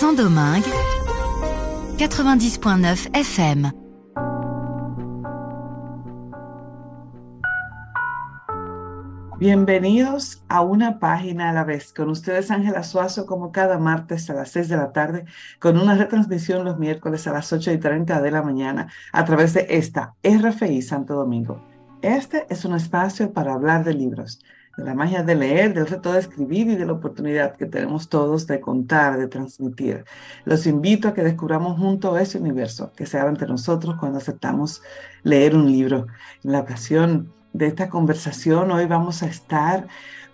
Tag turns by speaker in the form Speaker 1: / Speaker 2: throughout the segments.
Speaker 1: Saint-Domingue, 90.9 FM.
Speaker 2: Bienvenidos a una página a la vez. Con ustedes Ángela Suazo como cada martes a las 6 de la tarde, con una retransmisión los miércoles a las 8 y 30 de la mañana a través de esta RFI Santo Domingo. Este es un espacio para hablar de libros, de la magia de leer, del reto de escribir y de la oportunidad que tenemos todos de contar, de transmitir. Los invito a que descubramos juntos ese universo que se abre entre nosotros cuando aceptamos leer un libro. En la ocasión de esta conversación. Hoy vamos a estar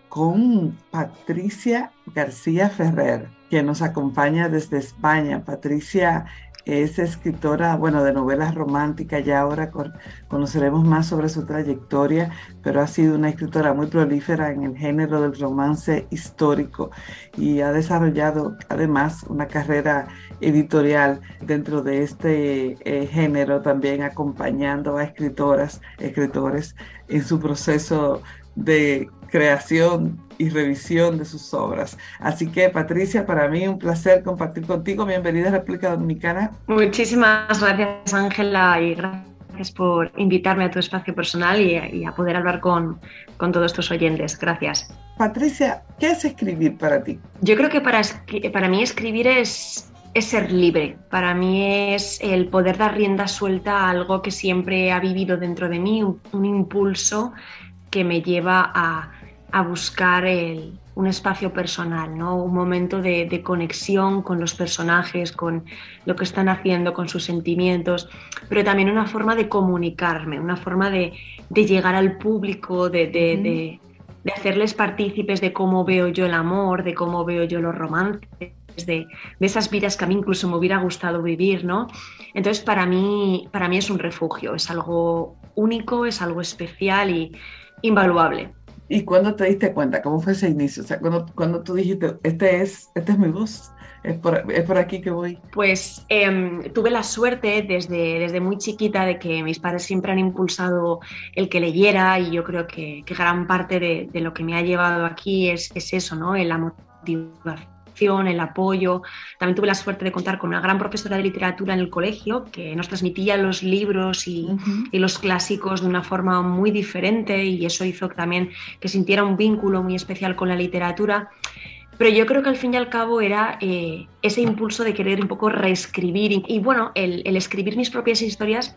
Speaker 2: con Patricia García Ferrer, que nos acompaña desde España. Patricia es escritora, bueno, de novelas románticas, ya ahora conoceremos más sobre su trayectoria, pero ha sido una escritora muy prolífera en el género del romance histórico y ha desarrollado además una carrera editorial dentro de este eh, género, también acompañando a escritoras, escritores en su proceso de creación y revisión de sus obras. Así que Patricia, para mí un placer compartir contigo. Bienvenida a República Dominicana.
Speaker 3: Muchísimas gracias Ángela y gracias por invitarme a tu espacio personal y, a poder hablar con, con todos tus oyentes. Gracias.
Speaker 2: Patricia, ¿qué es escribir para ti?
Speaker 3: Yo creo que para, para mí escribir es, es ser libre. Para mí es el poder dar rienda suelta a algo que siempre ha vivido dentro de mí, un impulso que me lleva a, buscar un espacio personal, ¿no? un momento de, conexión con los personajes, con lo que están haciendo, con sus sentimientos, pero también una forma de comunicarme, una forma de, llegar al público, de, hacerles partícipes de cómo veo yo el amor, de cómo veo yo los romances, de, esas vidas que a mí incluso me hubiera gustado vivir, ¿no? Entonces para mí, para mí es un refugio, es algo único, es algo especial y invaluable.
Speaker 2: ¿Y cuándo te diste cuenta? ¿Cómo fue ese inicio? O sea, cuando, cuando tú dijiste, este es, este es mi voz, es por, es por aquí que voy.
Speaker 3: Pues em, tuve la suerte desde, desde muy chiquita de que mis padres siempre han impulsado el que leyera y yo creo que, que gran parte de, de, lo que me ha llevado aquí es, es eso, ¿no? La motivación el apoyo. También tuve la suerte de contar con una gran profesora de literatura en el colegio que nos transmitía los libros y, los clásicos de una forma muy diferente y eso hizo también que sintiera un vínculo muy especial con la literatura. Pero yo creo que al fin y al cabo era eh, ese impulso de querer un poco reescribir y, bueno, el, escribir mis propias historias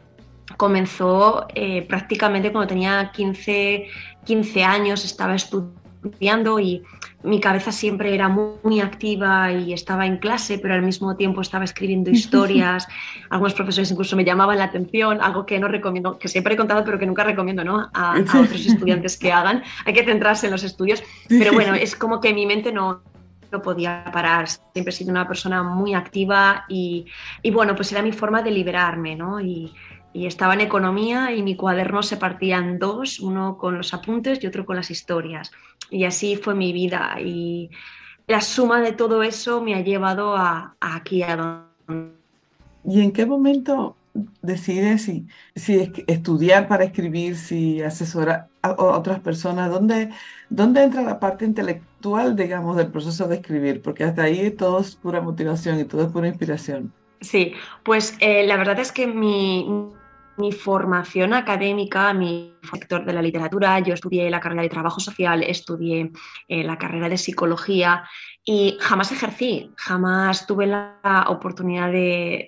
Speaker 3: comenzó eh, prácticamente cuando tenía 15, 15 años, estaba estudiando y mi cabeza siempre era muy, activa y estaba en clase, pero al mismo tiempo estaba escribiendo historias. Algunos profesores incluso me llamaban la atención, algo que no recomiendo, que siempre he contado, pero que nunca recomiendo ¿no? a, otros estudiantes que hagan. Hay que centrarse en los estudios. Pero bueno, es como que mi mente no, no podía parar. Siempre he sido una persona muy activa y, y bueno, pues era mi forma de liberarme, ¿no? Y, y estaba en economía y mi cuaderno se partía en dos, uno con los apuntes y otro con las historias. Y así fue mi vida y la suma de todo eso me ha llevado a, aquí a donde...
Speaker 2: ¿Y en qué momento decides si, si estudiar para escribir, si asesorar a otras personas? ¿Dónde, ¿Dónde entra la parte intelectual, digamos, del proceso de escribir? Porque hasta ahí todo es pura motivación y todo es pura inspiración.
Speaker 3: Sí, pues eh, la verdad es que mi, mi formación académica, mi sector de la literatura, yo estudié la carrera de trabajo social, estudié eh, la carrera de psicología y jamás ejercí, jamás tuve la oportunidad de,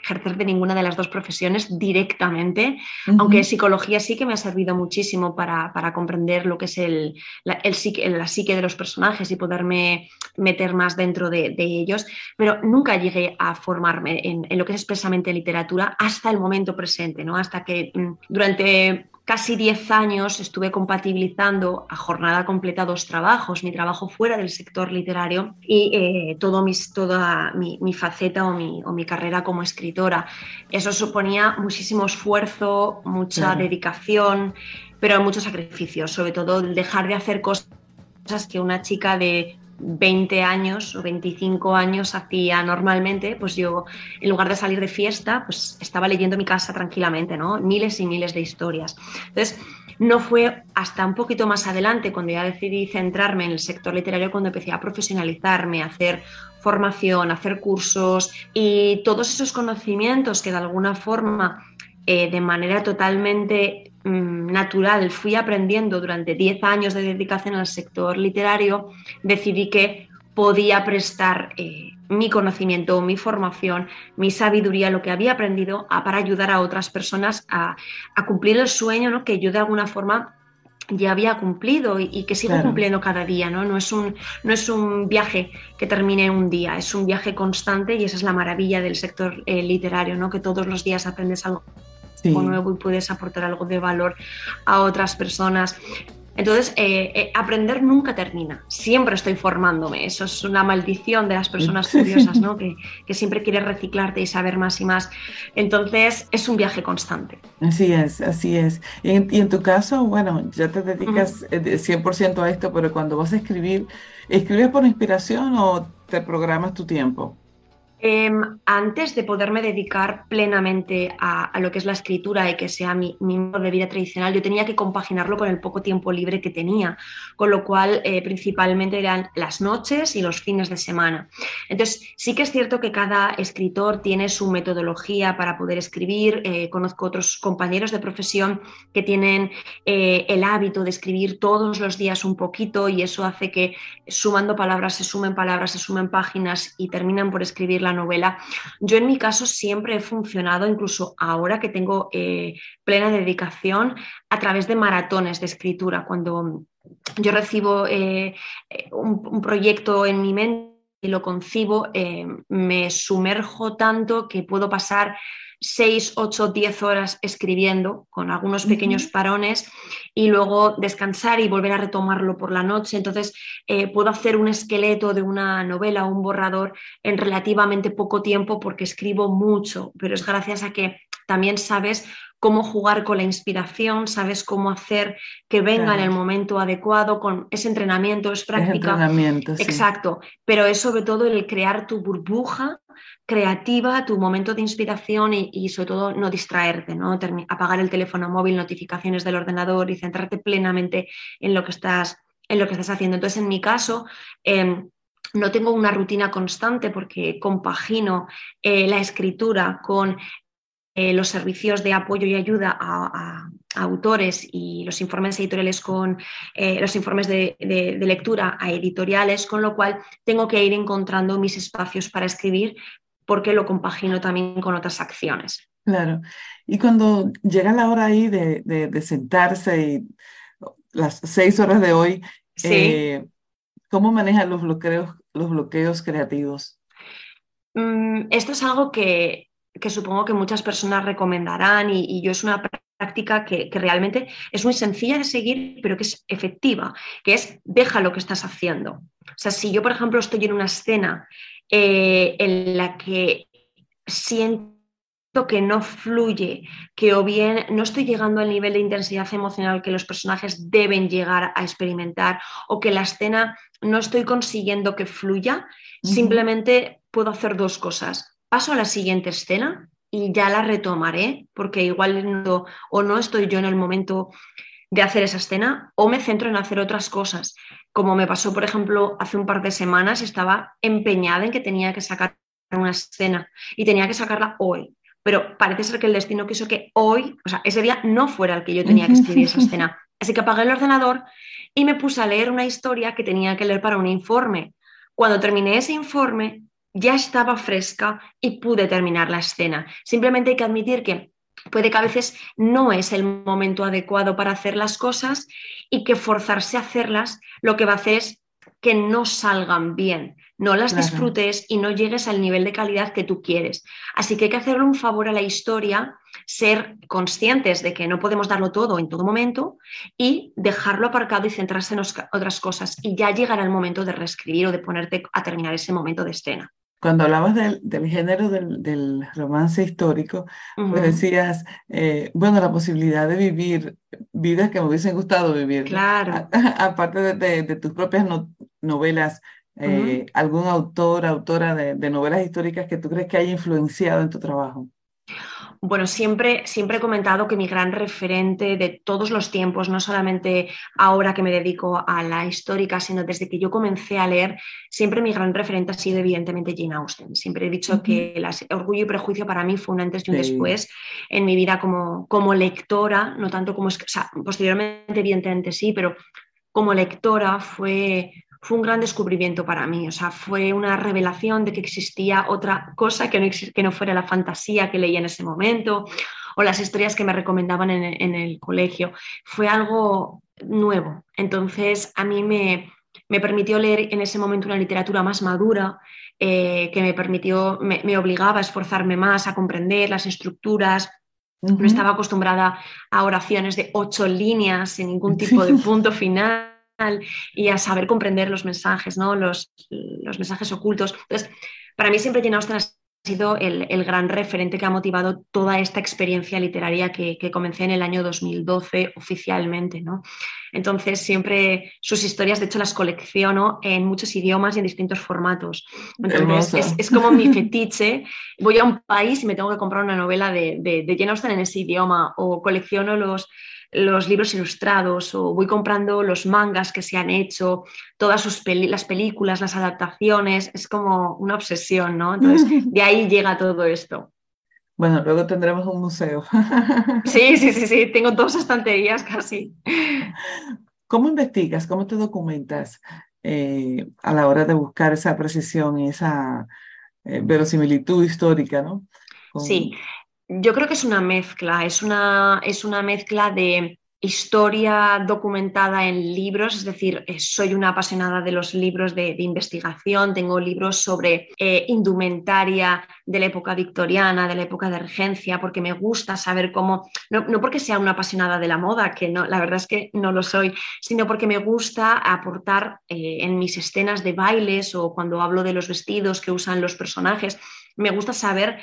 Speaker 3: ejercer de ninguna de las dos profesiones directamente, aunque psicología sí que me ha servido muchísimo para, comprender lo que es el, la, la, psique de los personajes y poderme meter más dentro de, ellos, pero nunca llegué a formarme en, en, lo que es expresamente literatura hasta el momento presente, ¿no? hasta que mm, durante casi 10 años estuve compatibilizando a jornada completa dos trabajos, mi trabajo fuera del sector literario y eh, todo mis, toda mi, faceta o mi, o mi, carrera como escritora. Eso suponía muchísimo esfuerzo, mucha dedicación, pero muchos sacrificios, sobre todo dejar de hacer cosas que una chica de 20 años o 25 años hacía normalmente, pues yo en lugar de salir de fiesta, pues estaba leyendo mi casa tranquilamente, ¿no? Miles y miles de historias. Entonces, no fue hasta un poquito más adelante, cuando ya decidí centrarme en el sector literario, cuando empecé a profesionalizarme, a hacer formación, a hacer cursos y todos esos conocimientos que de alguna forma, eh, de manera totalmente natural, fui aprendiendo durante 10 años de dedicación al sector literario, decidí que podía prestar eh, mi conocimiento, mi formación, mi sabiduría, lo que había aprendido para ayudar a otras personas a, cumplir el sueño ¿no? que yo de alguna forma ya había cumplido y, que sigo cumpliendo cada día, ¿no? No es, un, no es un viaje que termine un día, es un viaje constante y esa es la maravilla del sector eh, literario, ¿no? Que todos los días aprendes algo nuevo y puedes aportar algo de valor a otras personas. Entonces, eh, eh, aprender nunca termina, siempre estoy formándome, eso es una maldición de las personas curiosas, ¿no? que, siempre quieres reciclarte y saber más y más. Entonces, es un viaje constante.
Speaker 2: Así es, así es. Y en, tu caso, bueno, ya te dedicas 100% eh, a esto, pero cuando vas a escribir, ¿escribes por inspiración o te programas tu tiempo?
Speaker 3: Em, antes de poderme dedicar plenamente a, lo que es la escritura y que sea mi, modo de vida tradicional, yo tenía que compaginarlo con el poco tiempo libre que tenía, con lo cual eh, principalmente eran las noches y los fines de semana. Entonces, sí que es cierto que cada escritor tiene su metodología para poder escribir. Eh, conozco otros compañeros de profesión que tienen eh, el hábito de escribir todos los días un poquito y eso hace que sumando palabras se sumen palabras, se sumen páginas y terminan por escribir novela. Yo en mi caso siempre he funcionado, incluso ahora que tengo eh, plena dedicación, a través de maratones de escritura. Cuando yo recibo eh, un, proyecto en mi mente y lo concibo, eh, me sumerjo tanto que puedo pasar 6, 8, 10 horas escribiendo con algunos pequeños parones y luego descansar y volver a retomarlo por la noche. Entonces, eh, puedo hacer un esqueleto de una novela o un borrador en relativamente poco tiempo porque escribo mucho, pero es gracias a que también sabes cómo jugar con la inspiración, sabes cómo hacer que venga en el momento adecuado, con ese entrenamiento, es práctica.
Speaker 2: entrenamiento,
Speaker 3: Exacto, pero es sobre todo el crear tu burbuja creativa, tu momento de inspiración y, sobre todo no distraerte, ¿no? apagar el teléfono móvil, notificaciones del ordenador y centrarte plenamente en lo que estás, en lo que estás haciendo. Entonces, en mi caso, em, no tengo una rutina constante porque compagino eh, la escritura con eh, los servicios de apoyo y ayuda a, autores y los informes editoriales con eh, los informes de, lectura a editoriales, con lo cual tengo que ir encontrando mis espacios para escribir porque lo compagino también con otras acciones.
Speaker 2: Claro. Y cuando llega la hora ahí de, sentarse y las seis horas de hoy, eh, ¿cómo manejan los bloqueos, los bloqueos creativos?
Speaker 3: Mm, esto es algo que, que supongo que muchas personas recomendarán y, yo es una práctica que, realmente es muy sencilla de seguir, pero que es efectiva, que es deja lo que estás haciendo. O sea, si yo, por ejemplo, estoy en una escena eh, en la que siento que no fluye, que o bien no estoy llegando al nivel de intensidad emocional que los personajes deben llegar a experimentar o que la escena no estoy consiguiendo que fluya, simplemente puedo hacer dos cosas paso a la siguiente escena y ya la retomaré, porque igual no, o no estoy yo en el momento de hacer esa escena, o me centro en hacer otras cosas. Como me pasó, por ejemplo, hace un par de semanas, estaba empeñada en que tenía que sacar una escena y tenía que sacarla hoy. Pero parece ser que el destino quiso que hoy, o sea, ese día no fuera el que yo tenía que escribir esa escena. Así que apagué el ordenador y me puse a leer una historia que tenía que leer para un informe. Cuando terminé ese informe, ya estaba fresca y pude terminar la escena. Simplemente hay que admitir que puede que a veces no es el momento adecuado para hacer las cosas y que forzarse a hacerlas lo que va a hacer es que no salgan bien, no las disfrutes y no llegues al nivel de calidad que tú quieres. Así que hay que hacerle un favor a la historia, ser conscientes de que no podemos darlo todo en todo momento y dejarlo aparcado y centrarse en otras cosas. Y ya llegará el momento de reescribir o de ponerte a terminar ese momento de escena
Speaker 2: cuando hablabas del, género del, romance histórico, pues decías, eh, bueno, la posibilidad de vivir vidas que me hubiesen gustado vivir.
Speaker 3: Claro.
Speaker 2: aparte de, tus propias novelas eh, algún autor, autora de, de novelas históricas que tú crees que haya influenciado en tu trabajo.
Speaker 3: Bueno, siempre, siempre he comentado que mi gran referente de todos los tiempos, no solamente ahora que me dedico a la histórica, sino desde que yo comencé a leer, siempre mi gran referente ha sido evidentemente Jane Austen. Siempre he dicho que Orgullo y Prejuicio para mí fue un antes y un después en mi vida como, como lectora, no tanto como, o sea, posteriormente evidentemente sí, pero como lectora fue, fue un gran descubrimiento para mí, o sea, fue una revelación de que existía otra cosa que no, que no fuera la fantasía que leía en ese momento o las historias que me recomendaban en, el colegio. Fue algo nuevo. Entonces, a mí me, permitió leer en ese momento una literatura más madura, eh, que me permitió, me, obligaba a esforzarme más, a comprender las estructuras. No estaba acostumbrada a oraciones de ocho líneas sin ningún tipo de punto final y a saber comprender los mensajes, ¿no? los, los mensajes ocultos. Entonces, para mí siempre Jane Austen ha sido el, el, gran referente que ha motivado toda esta experiencia literaria que, que, comencé en el año 2012 oficialmente. ¿no? Entonces, siempre sus historias, de hecho, las colecciono en muchos idiomas y en distintos formatos. Entonces, es, es, como mi fetiche. Voy a un país y me tengo que comprar una novela de, de, de Jane Austen en ese idioma o colecciono los los libros ilustrados o voy comprando los mangas que se han hecho, todas sus las películas, las adaptaciones, es como una obsesión, ¿no? Entonces, de ahí llega todo esto.
Speaker 2: Bueno, luego tendremos un museo.
Speaker 3: Sí, sí, sí, sí, tengo dos estanterías casi.
Speaker 2: ¿Cómo investigas? ¿Cómo te documentas eh, a la hora de buscar esa precisión y esa eh, verosimilitud histórica, ¿no?
Speaker 3: Sí, yo creo que es una mezcla, es una, es una mezcla de historia documentada en libros, es decir, eh, soy una apasionada de los libros de, investigación, tengo libros sobre eh, indumentaria de la época victoriana, de la época de regencia, porque me gusta saber cómo, no, porque sea una apasionada de la moda, que no, la verdad es que no lo soy, sino porque me gusta aportar eh, en mis escenas de bailes o cuando hablo de los vestidos que usan los personajes, me gusta saber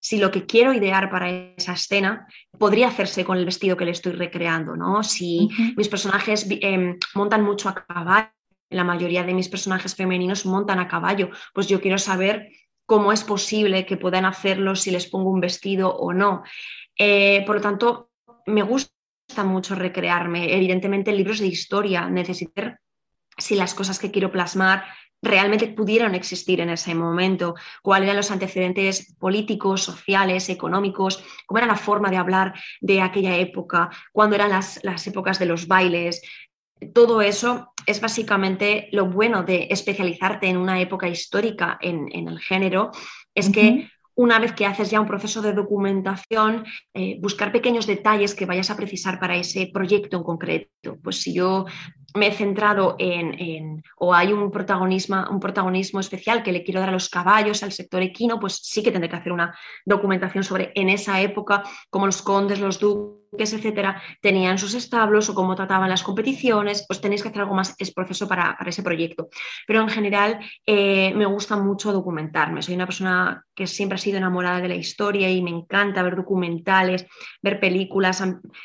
Speaker 3: si lo que quiero idear para esa escena podría hacerse con el vestido que le estoy recreando, ¿no? Si mis personajes em, montan mucho a caballo, la mayoría de mis personajes femeninos montan a caballo, pues yo quiero saber cómo es posible que puedan hacerlo si les pongo un vestido o no. Eh, por lo tanto, me gusta mucho recrearme. Evidentemente, en libros de historia necesito si las cosas que quiero plasmar realmente pudieron existir en ese momento, cuáles eran los antecedentes políticos, sociales, económicos, cómo era la forma de hablar de aquella época, cuándo eran las, épocas de los bailes. Todo eso es básicamente lo bueno de especializarte en una época histórica en, el género, es que una vez que haces ya un proceso de documentación, eh, buscar pequeños detalles que vayas a precisar para ese proyecto en concreto. Pues si yo me he centrado en, o hay un protagonismo, un protagonismo especial que le quiero dar a los caballos, al sector equino, pues sí que tendré que hacer una documentación sobre en esa época cómo los condes, los duques, etcétera, tenían sus establos o cómo trataban las competiciones, pues tenéis que hacer algo más es proceso para, ese proyecto. Pero en general eh, me gusta mucho documentarme. Soy una persona que siempre ha sido enamorada de la historia y me encanta ver documentales, ver películas,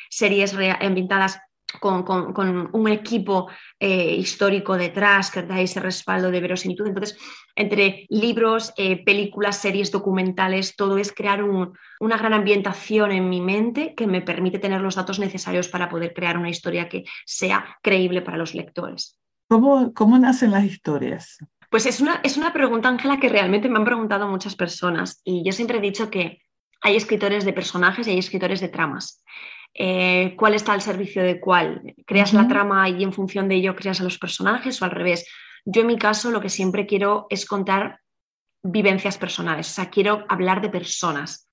Speaker 3: series ambientadas con, un equipo eh, histórico detrás que da ese respaldo de verosimilitud. Entonces, entre libros, eh, películas, series, documentales, todo es crear una gran ambientación en mi mente que me permite tener los datos necesarios para poder crear una historia que sea creíble para los lectores.
Speaker 2: ¿Cómo, cómo nacen las historias?
Speaker 3: Pues es una, es una pregunta, Ángela, que realmente me han preguntado muchas personas y yo siempre he dicho que hay escritores de personajes y hay escritores de tramas. Eh, cuál está al servicio de cuál. ¿Creas la trama y en función de ello creas a los personajes o al revés? Yo en mi caso lo que siempre quiero es contar vivencias personales, o sea, quiero hablar de personas.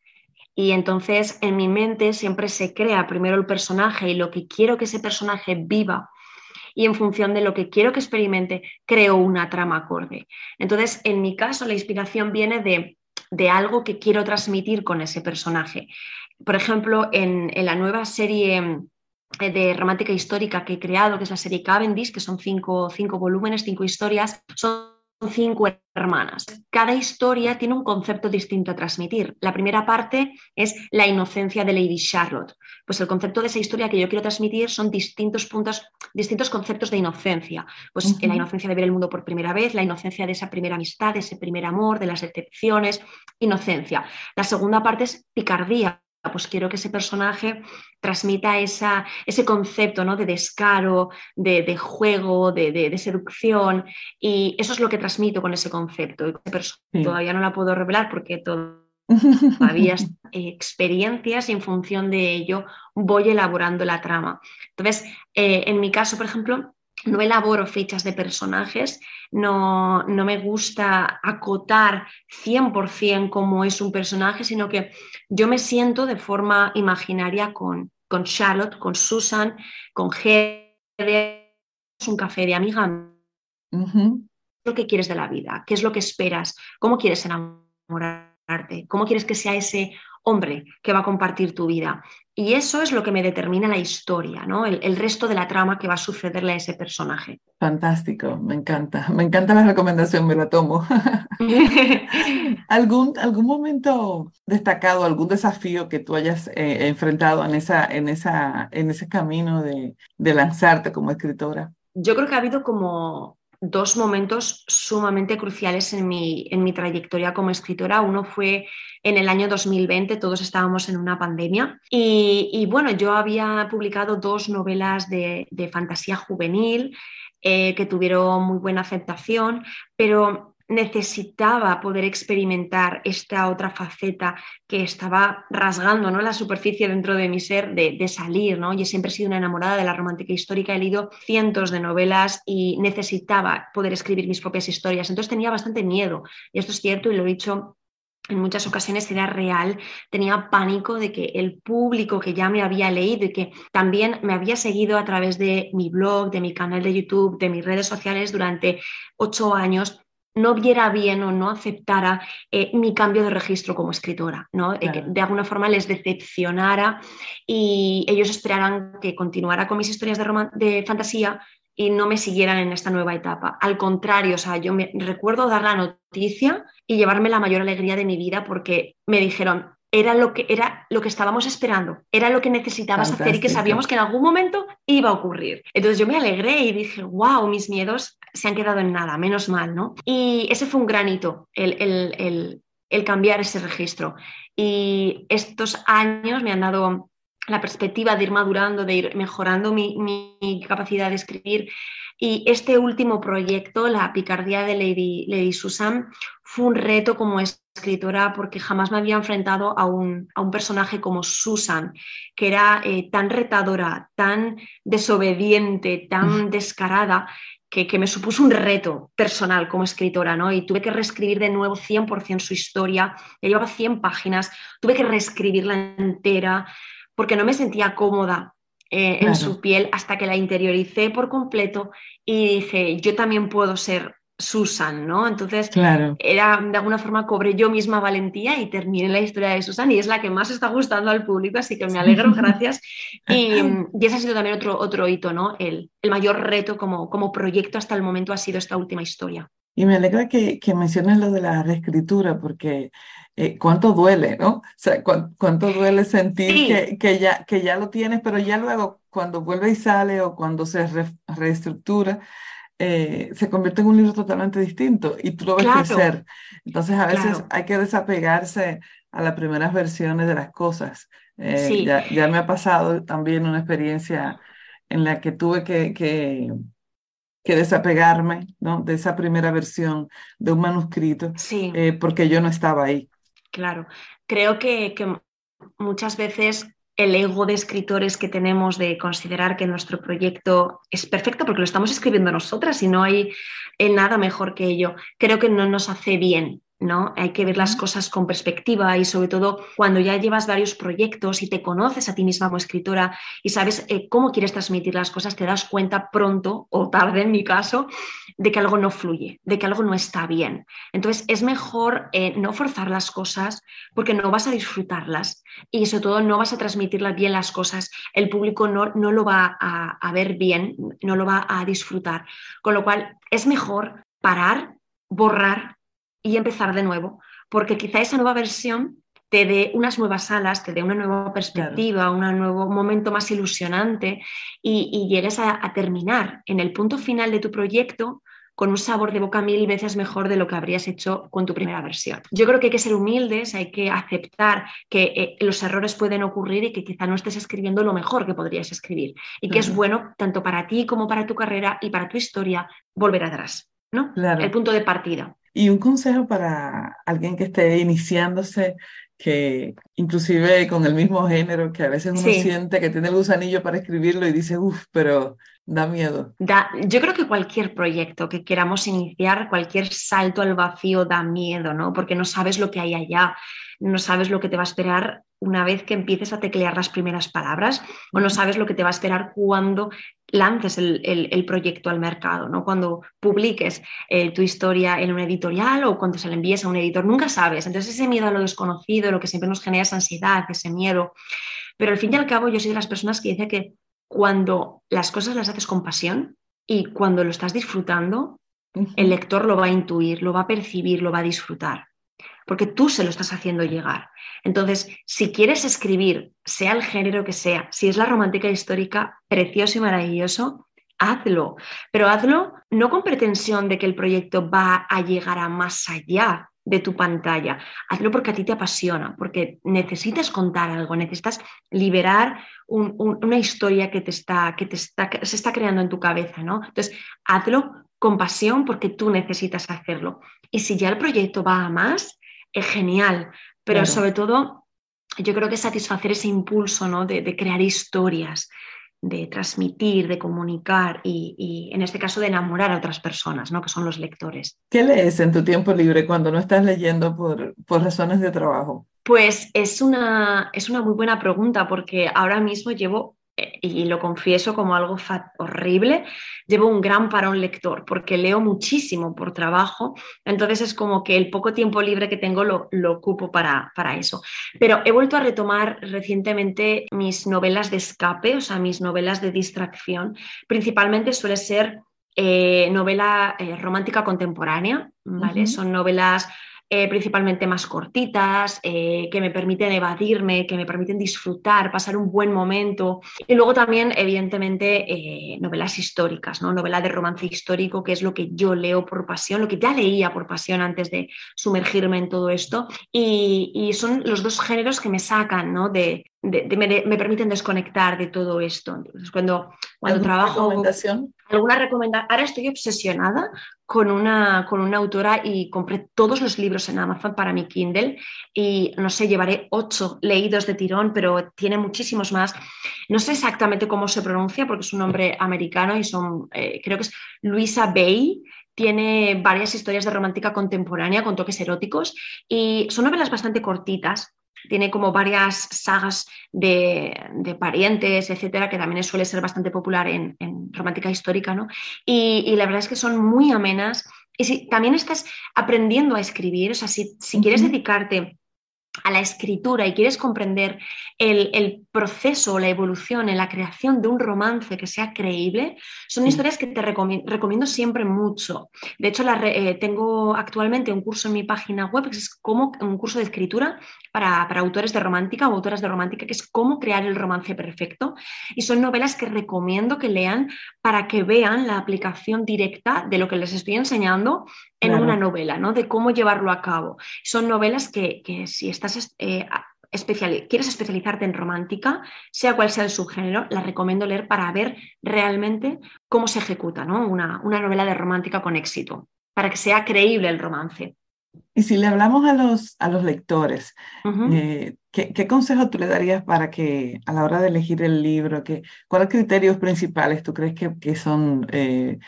Speaker 3: Y entonces en mi mente siempre se crea primero el personaje y lo que quiero que ese personaje viva y en función de lo que quiero que experimente, creo una trama acorde. Entonces, en mi caso, la inspiración viene de, de algo que quiero transmitir con ese personaje por ejemplo, en, la nueva serie eh, de romántica histórica que he creado, que es la serie Cavendish, que son cinco, volúmenes, cinco historias, son cinco hermanas. Cada historia tiene un concepto distinto a transmitir. La primera parte es la inocencia de Lady Charlotte. Pues el concepto de esa historia que yo quiero transmitir son distintos puntos, distintos conceptos de inocencia. Pues la inocencia de ver el mundo por primera vez, la inocencia de esa primera amistad, de ese primer amor, de las decepciones, inocencia. La segunda parte es picardía, pues quiero que ese personaje transmita esa, ese concepto ¿no? de descaro, de, juego, de, seducción, y eso es lo que transmito con ese concepto. Todavía no la puedo revelar porque todavía experiencias y en función de ello voy elaborando la trama. Entonces, eh, en mi caso, por ejemplo, no elaboro fichas de personajes, no, me gusta acotar 100% cómo es un personaje, sino que yo me siento de forma imaginaria con, con Charlotte, con Susan, con Heather, un café de amiga. ¿Qué es lo que quieres de la vida? ¿Qué es lo que esperas? ¿Cómo quieres ¿Cómo quieres que sea ese hombre que va a compartir tu vida. Y eso es lo que me determina la historia, ¿no? El, resto de la trama que va a sucederle a ese personaje.
Speaker 2: Fantástico, me encanta. Me encanta la recomendación, me la tomo. ¿Algún, ¿Algún momento destacado, algún desafío que tú hayas eh, enfrentado en, esa, en, esa, en ese camino de, de lanzarte como escritora?
Speaker 3: Yo creo que ha habido como dos momentos sumamente cruciales en mi, en mi trayectoria como escritora. Uno fue en el año 2020, todos estábamos en una pandemia y, bueno, yo había publicado dos novelas de, fantasía juvenil eh, que tuvieron muy buena aceptación, pero necesitaba poder experimentar esta otra faceta que estaba rasgando ¿no? la superficie dentro de mi ser de, salir. ¿no? Yo siempre he sido una enamorada de la romántica histórica, he leído cientos de novelas y necesitaba poder escribir mis propias historias. Entonces tenía bastante miedo, y esto es cierto y lo he dicho en muchas ocasiones era real, tenía pánico de que el público que ya me había leído y que también me había seguido a través de mi blog, de mi canal de YouTube, de mis redes sociales durante ocho años, no viera bien o no aceptara eh, mi cambio de registro como escritora, ¿no? Eh, de alguna forma les decepcionara y ellos esperaran que continuara con mis historias de, de, fantasía y no me siguieran en esta nueva etapa. Al contrario, o sea, yo me recuerdo dar la noticia y llevarme la mayor alegría de mi vida porque me dijeron, era lo que, era lo que estábamos esperando, era lo que necesitabas hacer y que sabíamos que en algún momento iba a ocurrir. Entonces yo me alegré y dije, wow, mis miedos se han quedado en nada, menos mal, ¿no? Y ese fue un granito, el, el, el, cambiar ese registro. Y estos años me han dado la perspectiva de ir madurando, de ir mejorando mi, mi, capacidad de escribir. Y este último proyecto, La picardía de Lady, Lady Susan, fue un reto como escritora porque jamás me había enfrentado a un, a un personaje como Susan, que era eh, tan retadora, tan desobediente, tan descarada, que, me supuso un reto personal como escritora, ¿no? Y tuve que reescribir de nuevo 100% su historia, ya llevaba 100 páginas, tuve que reescribirla entera porque no me sentía cómoda eh, en su piel hasta que la interioricé por completo y dije, yo también puedo ser Susan, ¿no? Entonces, claro. era de alguna forma cobré yo misma valentía y terminé la historia de Susan y es la que más está gustando al público, así que me alegro, gracias. Y, ese ha sido también otro, otro hito, ¿no? El, mayor reto como, como proyecto hasta el momento ha sido esta última historia.
Speaker 2: Y me alegra que, que menciones lo de la reescritura, porque eh, cuánto duele, ¿no? O sea, cuánto duele sentir que, que, ya, que ya lo tienes, pero ya luego cuando vuelve y sale o cuando se reestructura, eh, se convierte en un libro totalmente distinto y tú lo ves crecer. Entonces a veces hay que desapegarse a las primeras versiones de las cosas. Eh, ya, ya, me ha pasado también una experiencia en la que tuve que, que, que desapegarme ¿no? de esa primera versión de un manuscrito eh, porque yo no estaba ahí.
Speaker 3: Claro, creo que, que muchas veces el ego de escritores que tenemos de considerar que nuestro proyecto es perfecto porque lo estamos escribiendo nosotras y no hay nada mejor que ello. Creo que no nos hace bien ¿no? Hay que ver las cosas con perspectiva y sobre todo cuando ya llevas varios proyectos y te conoces a ti misma como escritora y sabes eh, cómo quieres transmitir las cosas, te das cuenta pronto o tarde en mi caso de que algo no fluye, de que algo no está bien. Entonces es mejor eh, no forzar las cosas porque no vas a disfrutarlas y sobre todo no vas a transmitirlas bien las cosas. El público no, no lo va a, a ver bien, no lo va a disfrutar. Con lo cual es mejor parar borrar y empezar de nuevo, porque quizá esa nueva versión te dé unas nuevas alas, te dé una nueva perspectiva, un nuevo momento más ilusionante y, llegues a, terminar en el punto final de tu proyecto con un sabor de boca mil veces mejor de lo que habrías hecho con tu primera versión. Yo creo que hay que ser humildes, hay que aceptar que eh, los errores pueden ocurrir y que quizá no estés escribiendo lo mejor que podrías escribir y que es bueno tanto para ti como para tu carrera y para tu historia volver atrás, ¿no? El punto de partida.
Speaker 2: Y un consejo para alguien que esté iniciándose que inclusive con el mismo género, que a veces uno siente que tiene el gusanillo para escribirlo y dice, uff, pero da miedo.
Speaker 3: Da, yo creo que cualquier proyecto que queramos iniciar, cualquier salto al vacío da miedo, ¿no? Porque no sabes lo que hay allá, no sabes lo que te va a esperar una vez que empieces a teclear las primeras palabras o no sabes lo que te va a esperar cuando lances el, proyecto al mercado, ¿no? cuando publiques eh, tu historia en una editorial o cuando se la envíes a un editor, nunca sabes. Entonces ese miedo a lo desconocido, lo que siempre nos genera esa ansiedad, ese miedo. Pero al fin y al cabo yo soy de las personas que dice que cuando las cosas las haces con pasión y cuando lo estás disfrutando, el lector lo va a intuir, lo va a percibir, lo va a disfrutar porque tú se lo estás haciendo llegar. Entonces, si quieres escribir, sea el género que sea, si es la romántica histórica, precioso y maravilloso, hazlo, pero hazlo no con pretensión de que el proyecto va a llegar a más allá de tu pantalla. Hazlo porque a ti te apasiona, porque necesitas contar algo, necesitas liberar una historia que, te está, que te está, se está creando en tu cabeza, ¿no? Entonces, hazlo con pasión porque tú necesitas hacerlo. Y si ya el proyecto va a más, es genial, pero sobre todo yo creo que satisfacer ese impulso ¿no? de, crear historias, de transmitir, de comunicar y, en este caso de enamorar a otras personas, ¿no? que son los lectores.
Speaker 2: ¿Qué lees en tu tiempo libre cuando no estás leyendo por, por razones de trabajo?
Speaker 3: Pues es una, es una muy buena pregunta porque ahora mismo llevo y lo confieso como algo horrible, llevo un gran parón lector porque leo muchísimo por trabajo, entonces es como que el poco tiempo libre que tengo lo, ocupo para, para, eso. Pero he vuelto a retomar recientemente mis novelas de escape, o sea, mis novelas de distracción, principalmente suele ser eh, novela eh, romántica contemporánea, ¿vale? Son novelas eh, principalmente más cortitas, eh, que me permiten evadirme, que me permiten disfrutar, pasar un buen momento. Y luego también, evidentemente, eh, novelas históricas, ¿no? novela de romance histórico, que es lo que yo leo por pasión, lo que ya leía por pasión antes de sumergirme en todo esto. Y, son los dos géneros que me sacan, ¿no? de, me, permiten desconectar de todo esto. Entonces, cuando, cuando trabajo...
Speaker 2: Recomendación?
Speaker 3: Alguna recomendación. Ahora estoy obsesionada con una, con una autora y compré todos los libros en Amazon para mi Kindle y no sé, llevaré ocho leídos de tirón, pero tiene muchísimos más. No sé exactamente cómo se pronuncia porque es un nombre americano y son, eh, creo que es Luisa Bay. Tiene varias historias de romántica contemporánea con toques eróticos y son novelas bastante cortitas, tiene como varias sagas de, parientes, etcétera, que también suele ser bastante popular en, romántica histórica, ¿no? Y, la verdad es que son muy amenas. Y si también estás aprendiendo a escribir, o sea, si, si quieres dedicarte a la escritura y quieres comprender el, proceso, la evolución en la creación de un romance que sea creíble, son historias que te recomiendo, siempre mucho. De hecho, eh, tengo actualmente un curso en mi página web, que es como un curso de escritura para, autores de romántica o autoras de romántica, que es cómo crear el romance perfecto. Y son novelas que recomiendo que lean para que vean la aplicación directa de lo que les estoy enseñando en una novela, ¿no? De cómo llevarlo a cabo. Son novelas que, que si estás eh, quieres especializarte en romántica, sea cual sea el subgénero, la recomiendo leer para ver realmente cómo se ejecuta ¿no? una, una novela de romántica con éxito, para que sea creíble el romance.
Speaker 2: Y si le hablamos a los, a los lectores, eh, ¿qué, consejo tú le darías para que a la hora de elegir el libro, que, cuáles criterios principales tú crees que, que son eh,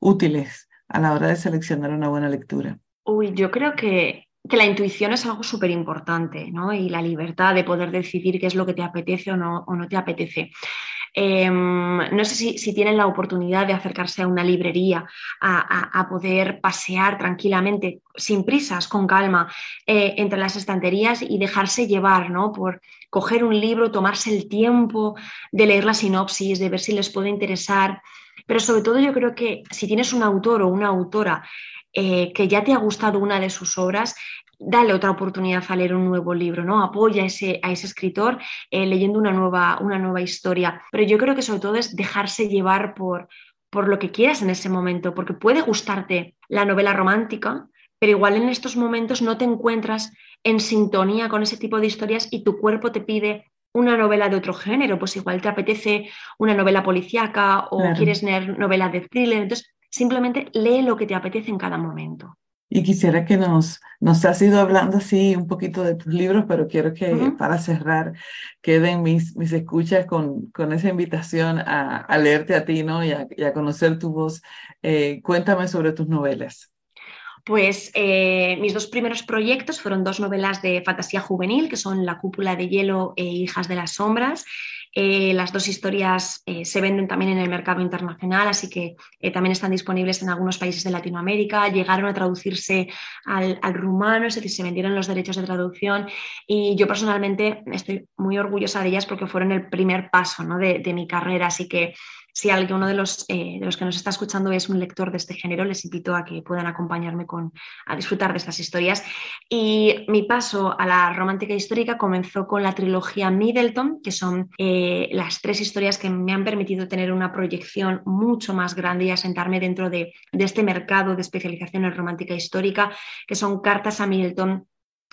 Speaker 2: útiles a la hora de seleccionar una buena lectura?
Speaker 3: Uy, yo creo que, que la intuición es algo súper importante, ¿no? Y la libertad de poder decidir qué es lo que te apetece o no, o no te apetece. Em, no sé si, tienen la oportunidad de acercarse a una librería, a, poder pasear tranquilamente, sin prisas, con calma, eh, entre las estanterías y dejarse llevar, ¿no? Por coger un libro, tomarse el tiempo de leer la sinopsis, de ver si les puede interesar. Pero sobre todo yo creo que si tienes un autor o una autora eh, que ya te ha gustado una de sus obras, dale otra oportunidad a leer un nuevo libro, ¿no? Apoya a ese, escritor eh, leyendo una nueva, una nueva historia. Pero yo creo que sobre todo es dejarse llevar por, por lo que quieras en ese momento, porque puede gustarte la novela romántica, pero igual en estos momentos no te encuentras en sintonía con ese tipo de historias y tu cuerpo te pide una novela de otro género, pues igual te apetece una novela policíaca o quieres leer novela de thriller, entonces simplemente lee lo que te apetece en cada momento.
Speaker 2: Y quisiera que nos, nos has ido hablando así un poquito de tus libros, pero quiero que para cerrar queden mis, mis escuchas con, con esa invitación a, a leerte a ti ¿no? y, a, y a conocer tu voz. Eh, cuéntame sobre tus novelas.
Speaker 3: Pues eh, mis dos primeros proyectos fueron dos novelas de fantasía juvenil, que son La cúpula de hielo e Hijas de las sombras. Eh, las dos historias eh, se venden también en el mercado internacional, así que también están disponibles en algunos países de Latinoamérica. Llegaron a traducirse al, rumano, es decir, se vendieron los derechos de traducción y yo personalmente estoy muy orgullosa de ellas porque fueron el primer paso ¿no? de, de mi carrera, así que si alguno de los, eh, de los que nos está escuchando es un lector de este género, les invito a que puedan acompañarme con, a disfrutar de estas historias. Y mi paso a la romántica histórica comenzó con la trilogía Middleton, que son eh, las tres historias que me han permitido tener una proyección mucho más grande y asentarme dentro de, de este mercado de especialización en romántica histórica, que son Cartas a Middleton,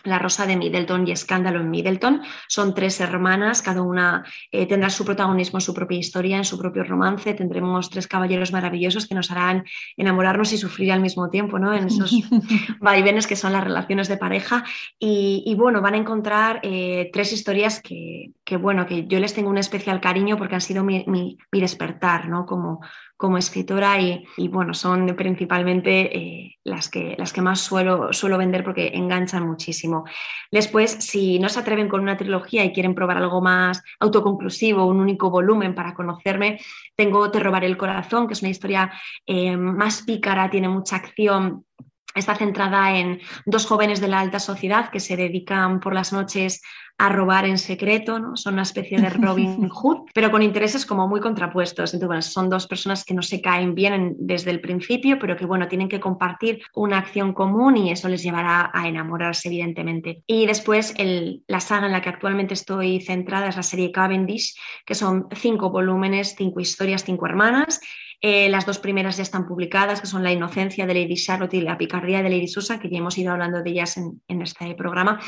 Speaker 3: la Rosa de Middleton y Escándalo en Middleton. Son tres hermanas, cada una eh, tendrá su protagonismo su propia historia, en su propio romance. Tendremos tres caballeros maravillosos que nos harán enamorarnos y sufrir al mismo tiempo, ¿no? En esos vaivenes que son las relaciones de pareja. Y, bueno, van a encontrar eh, tres historias que, bueno, que yo les tengo un especial cariño porque han sido mi, mi despertar, ¿no? Como, como escritora y, bueno, son principalmente eh, las, que, las que más suelo, suelo vender porque enganchan muchísimo. Después, si no se atreven con una trilogía y quieren probar algo más autoconclusivo, un único volumen para conocerme, tengo Te robaré el corazón, que es una historia eh, más pícara, tiene mucha acción Está centrada en dos jóvenes de la alta sociedad que se dedican por las noches a robar en secreto, ¿no? Son una especie de Robin Hood, pero con intereses como muy contrapuestos. Entonces, son dos personas que no se caen bien desde el principio, pero que, bueno, tienen que compartir una acción común y eso les llevará a enamorarse, evidentemente. Y después, el, la saga en la que actualmente estoy centrada es la serie Cavendish, que son cinco volúmenes, cinco historias, cinco hermanas eh, las dos primeras ya están publicadas, que son La inocencia de Lady Charlotte y La picardía de Lady Susan, que ya hemos ido hablando de ellas en, este programa.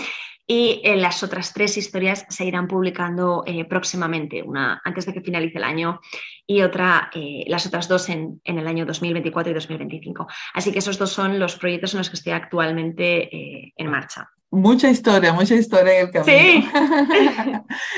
Speaker 3: Y eh, las otras tres historias se irán publicando eh, próximamente, una antes de que finalice el año y otra, las otras dos en, en, el año 2024 y 2025. Así que esos dos son los proyectos en los que estoy actualmente en marcha.
Speaker 2: Mucha historia, mucha historia en el camino.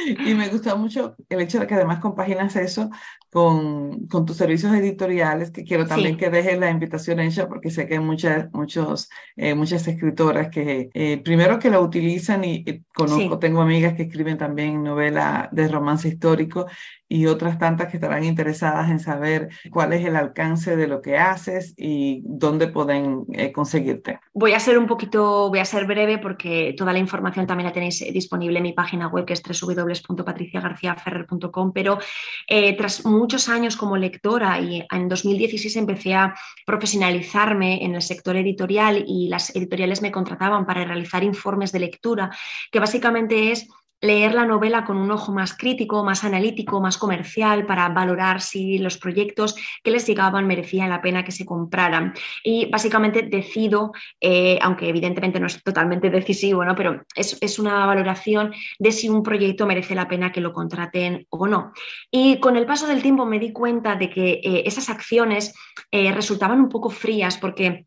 Speaker 2: Sí. y me gusta mucho el hecho de que además compaginas eso con, con tus servicios editoriales, que quiero también que dejes la invitación hecha, porque sé que hay muchas, muchos, eh, muchas escritoras que eh, primero que la utilizan y, conozco, tengo amigas que escriben también novela de romance histórico y otras tantas que estarán interesadas en saber cuál es el alcance de lo que haces y dónde pueden eh, conseguirte.
Speaker 3: Voy a ser un poquito, voy a ser breve porque toda la información también la tenéis disponible en mi página web que es www.patriciagarciaferrer.com, pero eh, tras muchos años como lectora y en 2016 empecé a profesionalizarme en el sector editorial y las editoriales me contrataban para realizar informes de lectura, que básicamente es leer la novela con un ojo más crítico, más analítico, más comercial, para valorar si los proyectos que les llegaban merecían la pena que se compraran. Y básicamente decido, eh, aunque evidentemente no es totalmente decisivo, ¿no? pero es, una valoración de si un proyecto merece la pena que lo contraten o no. Y con el paso del tiempo me di cuenta de que eh, esas acciones eh, resultaban un poco frías porque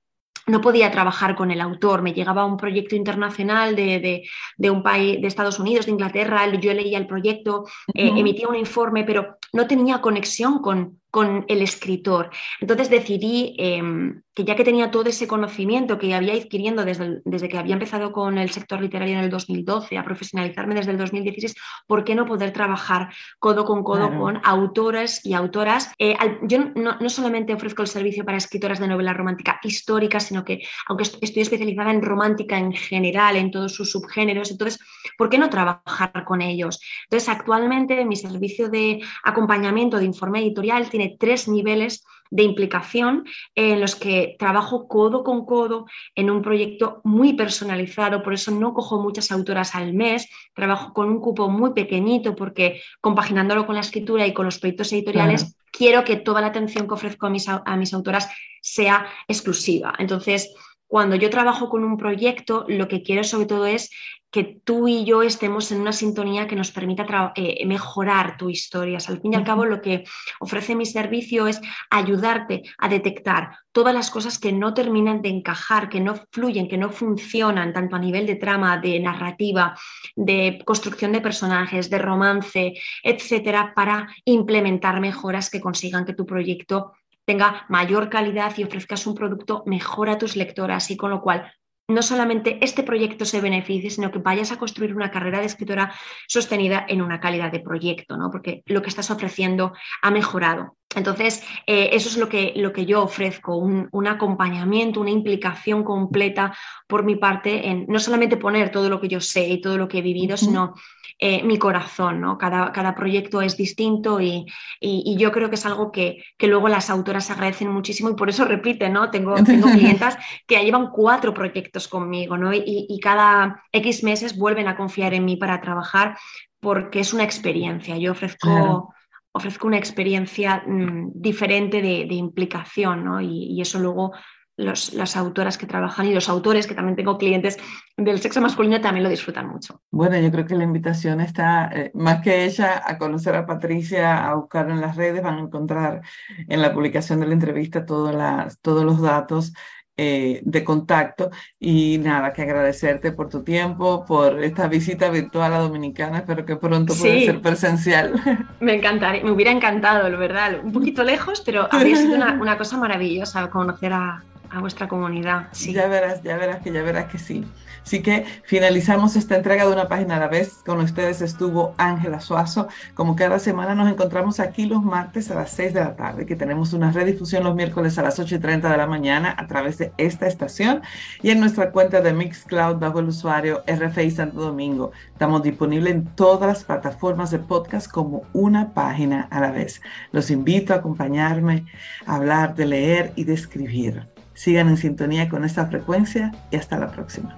Speaker 3: no podía trabajar con el autor, me llegaba un proyecto internacional de, un país, de Estados Unidos, de Inglaterra, yo leía el proyecto, eh, emitía un informe, pero no tenía conexión con, con el escritor. Entonces decidí em, que ya que tenía todo ese conocimiento que había adquiriendo desde, desde, que había empezado con el sector literario en el 2012, a profesionalizarme desde el 2016, ¿por qué no poder trabajar codo con codo con autores y autoras? Eh, yo no, no, solamente ofrezco el servicio para escritoras de novela romántica histórica, sino que, aunque estoy especializada en romántica en general, en todos sus subgéneros, entonces, ¿por qué no trabajar con ellos? Entonces, actualmente mi servicio de acompañamiento de informe editorial tiene tres niveles de implicación en los que trabajo codo con codo en un proyecto muy personalizado, por eso no cojo muchas autoras al mes, trabajo con un cupo muy pequeñito porque compaginándolo con la escritura y con los proyectos editoriales, quiero que toda la atención que ofrezco a mis, a mis autoras sea exclusiva. Entonces, cuando yo trabajo con un proyecto, lo que quiero sobre todo es que tú y yo estemos en una sintonía que nos permita eh, mejorar tu historia. al fin y al cabo, lo que ofrece mi servicio es ayudarte a detectar todas las cosas que no terminan de encajar, que no fluyen, que no funcionan, tanto a nivel de trama, de narrativa, de construcción de personajes, de romance, etcétera, para implementar mejoras que consigan que tu proyecto tenga mayor calidad y ofrezcas un producto mejor a tus lectoras y con lo cual no solamente este proyecto se beneficie, sino que vayas a construir una carrera de escritora sostenida en una calidad de proyecto, ¿no? porque lo que estás ofreciendo ha mejorado. Entonces, eh, eso es lo que, lo que yo ofrezco, un, acompañamiento, una implicación completa por mi parte en no solamente poner todo lo que yo sé y todo lo que he vivido, sino eh, mi corazón, ¿no? Cada, cada proyecto es distinto y, yo creo que es algo que, luego las autoras agradecen muchísimo y por eso repiten, ¿no? Tengo, tengo clientas que llevan cuatro proyectos conmigo, ¿no? Y, cada X meses vuelven a confiar en mí para trabajar porque es una experiencia. Yo ofrezco... ofrezco una experiencia mm, diferente de, implicación, ¿no? y, eso luego las autoras que trabajan y los autores, que también tengo clientes del sexo masculino, también lo disfrutan mucho.
Speaker 2: Bueno, yo creo que la invitación está eh, más que ella a conocer a Patricia, a buscar en las redes, van a encontrar en la publicación de la entrevista todos los datos eh, de contacto. Y nada, que agradecerte por tu tiempo, por esta visita virtual a Dominicana, espero que pronto pueda ser presencial.
Speaker 3: Me encantaría, me hubiera encantado, lo verdad, un poquito lejos, pero habría sido una, una cosa maravillosa conocer a, a vuestra comunidad. Sí.
Speaker 2: Ya verás, ya verás que ya verás que sí. Así que finalizamos esta entrega de una página a la vez. Con ustedes estuvo Ángela Suazo. Como cada semana nos encontramos aquí los martes a las 6 de la tarde, que tenemos una redifusión los miércoles a las 8 y 30 de la mañana a través de esta estación y en nuestra cuenta de Mixcloud bajo el usuario RFI Santo Domingo. Estamos disponibles en todas las plataformas de podcast como una página a la vez. Los invito a acompañarme, a hablar, de leer y de escribir. Sigan en sintonía con esta frecuencia y hasta la próxima.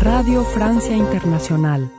Speaker 1: Radio Francia Internacional